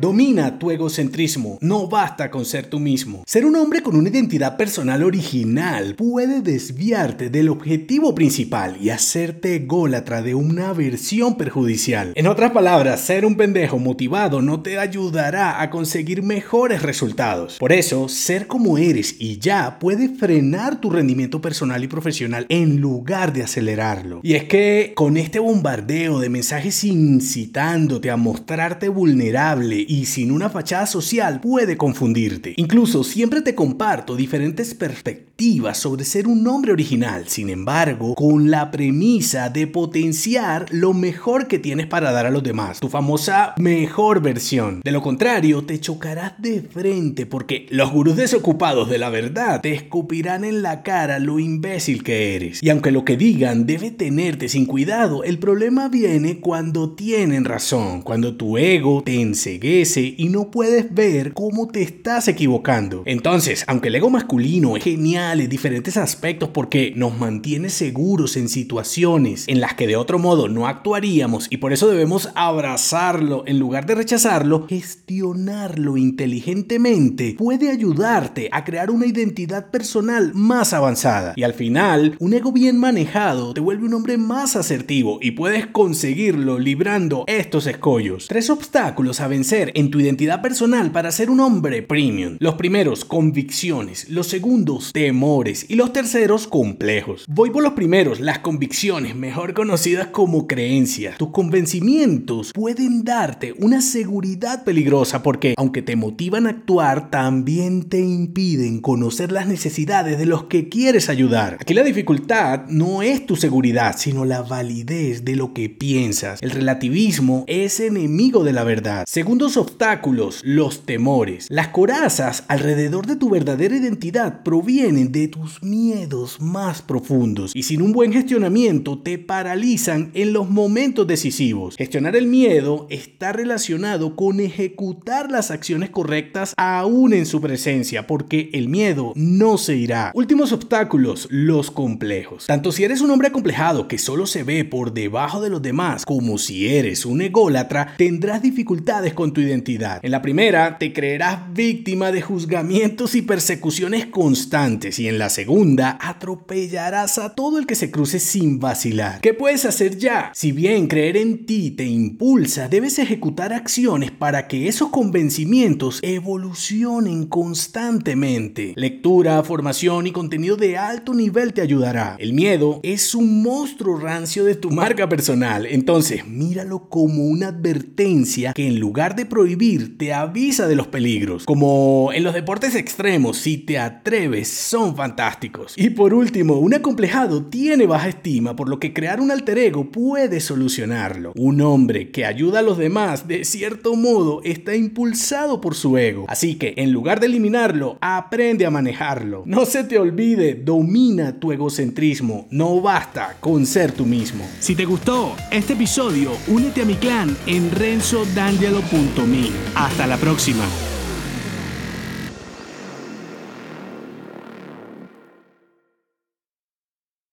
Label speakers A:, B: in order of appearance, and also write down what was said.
A: Domina tu egocentrismo. No basta con ser tú mismo. Ser un hombre con una identidad personal original puede desviarte del objetivo principal y hacerte ególatra de una versión perjudicial. En otras palabras, ser un pendejo motivado no te ayudará a conseguir mejores resultados. Por eso, ser como eres y ya puede frenar tu rendimiento personal y profesional en lugar de acelerarlo. Y es que con este bombardeo de mensajes incitándote a mostrarte vulnerable y sin una fachada social puede confundirte. Incluso siempre te comparto diferentes perspectivas sobre ser un hombre original, sin embargo, con la premisa de potenciar lo mejor que tienes para dar a los demás, tu famosa mejor versión. De lo contrario, te chocarás de frente porque los gurús desocupados de la verdad te escupirán en la cara lo imbécil que eres. Y aunque lo que digan debe tenerte sin cuidado, el problema viene cuando tienen razón, cuando tu ego te enseguece y no puedes ver cómo te estás equivocando. Entonces, aunque el ego masculino es genial en diferentes aspectos porque nos mantiene seguros en situaciones en las que de otro modo no actuaríamos y por eso debemos abrazarlo en lugar de rechazarlo, gestionarlo inteligentemente puede ayudarte a crear una identidad personal más avanzada. Y al final, un ego bien manejado te vuelve un hombre más asertivo y puedes conseguirlo librando estos escollos. Tres obstáculos a vencer en tu identidad personal para ser un hombre premium. Los primeros, convicciones. Los segundos, temores. Y los terceros, complejos. Voy por los primeros, las convicciones, mejor conocidas como creencias. Tus convencimientos pueden darte una seguridad peligrosa porque, aunque te motivan a actuar, también te impiden conocer las necesidades de los que quieres ayudar. Aquí la dificultad no es tu seguridad, sino la validez de lo que piensas. El relativismo es enemigo de la verdad. Segundos obstáculos, los temores. Las corazas alrededor de tu verdadera identidad provienen de tus miedos más profundos y sin un buen gestionamiento te paralizan en los momentos decisivos. Gestionar el miedo está relacionado con ejecutar las acciones correctas aún en su presencia, porque el miedo no se irá. Últimos obstáculos, los complejos. Tanto si eres un hombre acomplejado que solo se ve por debajo de los demás, como si eres un ególatra, tendrás dificultades con tu identidad en la primera, te creerás víctima de juzgamientos y persecuciones constantes y en la segunda, atropellarás a todo el que se cruce sin vacilar. ¿Qué puedes hacer ya? Si bien creer en ti te impulsa, debes ejecutar acciones para que esos convencimientos evolucionen constantemente. Lectura, formación y contenido de alto nivel te ayudará. El miedo es un monstruo rancio de tu marca personal, entonces míralo como una advertencia que en lugar de prohibir te avisa de los peligros. Como en los deportes extremos, si te atreves, son fantásticos. Y por último, un acomplejado tiene baja estima, por lo que crear un alter ego puede solucionarlo. Un hombre que ayuda a los demás, de cierto modo, está impulsado por su ego. Así que, en lugar de eliminarlo, aprende a manejarlo. No se te olvide, domina tu egocentrismo. No basta con ser tú mismo. Si te gustó este episodio, únete a mi clan en hasta la próxima.